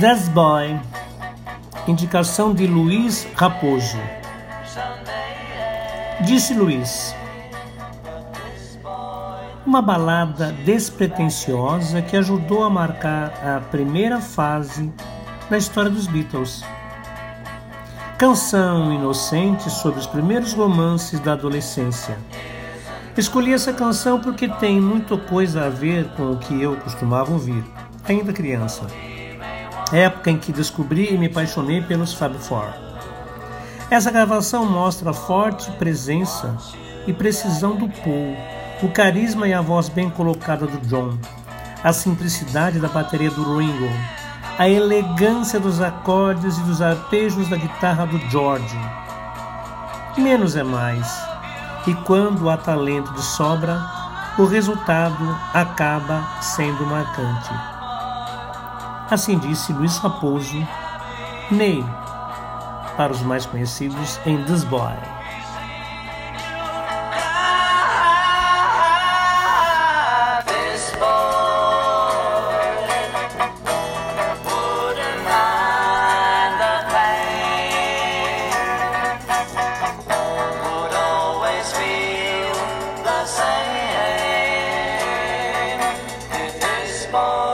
This Boy, indicação de Luiz Raposo. Disse Luiz: Uma balada despretensiosa que ajudou a marcar a primeira fase na história dos Beatles. Canção inocente sobre os primeiros romances da adolescência. Escolhi essa canção porque tem muita coisa a ver com o que eu costumava ouvir, ainda criança época em que descobri e me apaixonei pelos Fab Four. Essa gravação mostra a forte presença e precisão do Paul, o carisma e a voz bem colocada do John, a simplicidade da bateria do Ringo, a elegância dos acordes e dos arpejos da guitarra do George. Menos é mais, e quando há talento de sobra, o resultado acaba sendo marcante. Assim disse Luiz Raposo, Ney, para os mais conhecidos em This Boy. Boy.